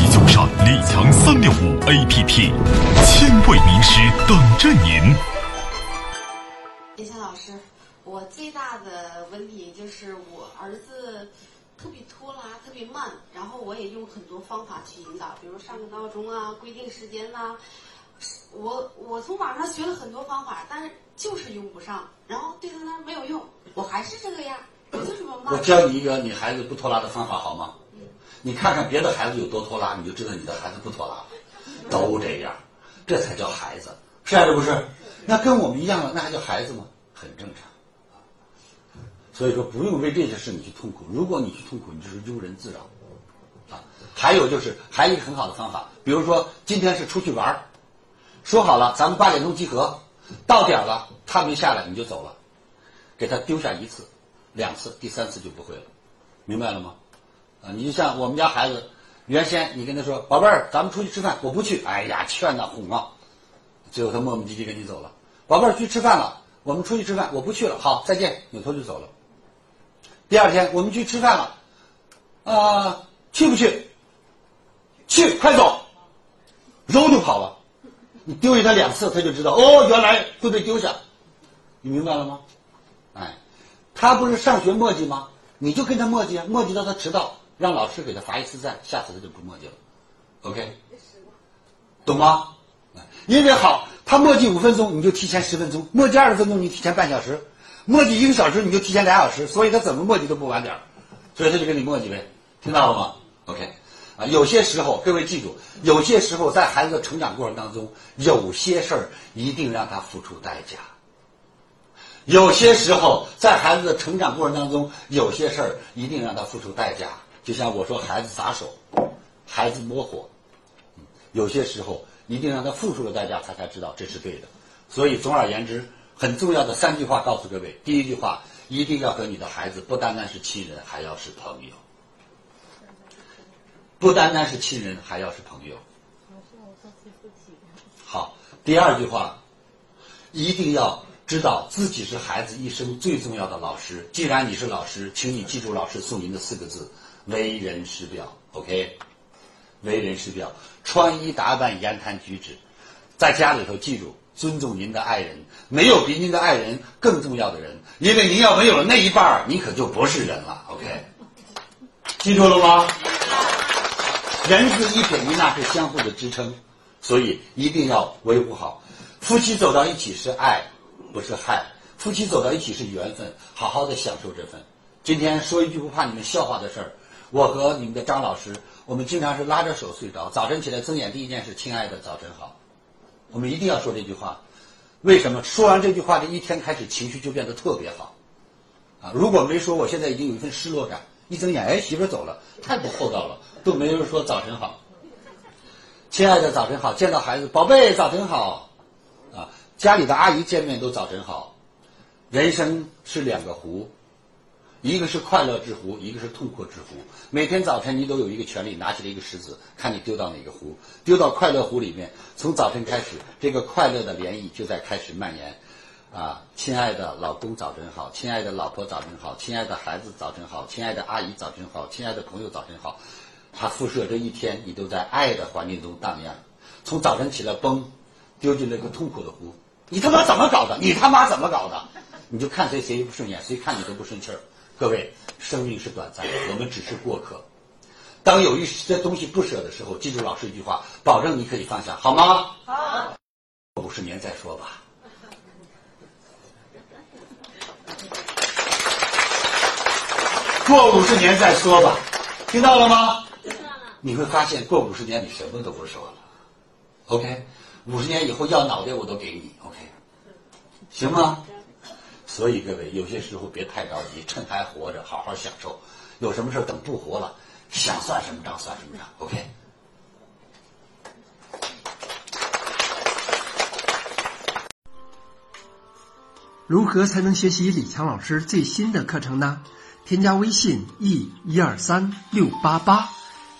即就上李强三六五 APP，千位名师等着您。叶谦老师，我最大的问题就是我儿子特别拖拉，特别慢，然后我也用很多方法去引导，比如上个闹钟啊，规定时间呐、我我从网上学了很多方法，但是就是用不上，然后对他那儿没有用，我还是这个样，我就这么慢。我教你一个你孩子不拖拉的方法好吗？你看看别的孩子有多拖拉，你就知道你的孩子不拖拉了，都这样，这才叫孩子，是啊，是不是？那跟我们一样了，那还叫孩子吗？很正常。所以说，不用为这些事你去痛苦。如果你去痛苦，你就是庸人自扰。啊，还有就是，还有一个很好的方法，比如说今天是出去玩儿说好了，咱们八点钟集合，到点了，他没下来你就走了，给他丢下一次、两次，第三次就不会了，明白了吗？啊，你就像我们家孩子，原先你跟他说，宝贝儿，咱们出去吃饭，我不去，哎呀，劝呐哄啊，最后他磨磨唧唧跟你走了。宝贝儿，去吃饭了，我们出去吃饭，我不去了，好，再见，扭头就走了。第二天我们去吃饭了，啊、去不去？去，快走，揉就跑了。你丢下他两次，他就知道哦，原来会被丢下，你明白了吗？哎，他不是上学墨迹吗？你就跟他墨迹啊，墨迹到他迟到，让老师给他罚一次站，下次他就不墨迹了。OK，懂吗？因为好，他墨迹五分钟，你就提前十分钟；墨迹二十分钟，你提前半小时；墨迹一个小时，你就提前俩小时。所以他怎么墨迹都不晚点，所以他就跟你墨迹呗，听到了吗？OK，啊，有些时候各位记住，有些时候在孩子的成长过程当中，有些事儿一定让他付出代价。有些时候，在孩子的成长过程当中，有些事儿一定让他付出代价。就像我说，孩子撒手，孩子摸火，有些时候一定让他付出了代价，他才知道这是对的。所以，总而言之，很重要的三句话告诉各位：第一句话，一定要和你的孩子不单单是亲人，还要是朋友；不单单是亲人，还要是朋友。好，第二句话，一定要知道自己是孩子一生最重要的老师。既然你是老师，请你记住老师送您的四个字：为人师表。OK，为人师表，穿衣打扮、言谈举止，在家里头记住尊重您的爱人，没有比您的爱人更重要的人，因为您要没有了那一半儿，你可就不是人了。OK，记住了吗？人字一撇一捺是相互的支撑，所以一定要维护好。夫妻走到一起是爱，不是害；夫妻走到一起是缘分，好好的享受这份。今天说一句不怕你们笑话的事儿，我和你们的张老师，我们经常是拉着手睡着，早晨起来睁眼第一件事，亲爱的，早晨好。我们一定要说这句话，为什么？说完这句话，这一天开始情绪就变得特别好。啊，如果没说，我现在已经有一份失落感。一睁眼，哎，媳妇走了，太不厚道了，都没人说早晨好。亲爱的，早晨好！见到孩子，宝贝，早晨好。啊，家里的阿姨见面都早晨好。人生是两个湖，一个是快乐之湖，一个是痛苦之湖。每天早晨你都有一个权利，拿起了一个石子，看你丢到哪个湖，丢到快乐湖里面。从早晨开始，这个快乐的涟漪就在开始蔓延。啊，亲爱的老公早晨好，亲爱的老婆早晨好，亲爱的孩子早晨好，亲爱的阿姨早晨好，亲爱的朋友早晨好。它辐射这一天，你都在爱的环境中荡漾。从早晨起来，嘣，丢进了个痛苦的湖。你他妈怎么搞的？你他妈怎么搞的？你就看谁谁不顺眼，谁看你都不顺气儿。各位，生命是短暂的，我们只是过客。当有一些东西不舍的时候，记住老师一句话，保证你可以放下，好吗？好。五十年再说吧。过五十年再说吧，听到了吗？你会发现，过五十年你什么都不说了。OK，五十年以后要脑袋我都给你。OK，行吗？所以各位，有些时候别太着急，趁还活着，好好享受。有什么事等不活了，想算什么账算什么账。OK。如何才能学习李强老师最新的课程呢？添加微信 e 一二三六八八，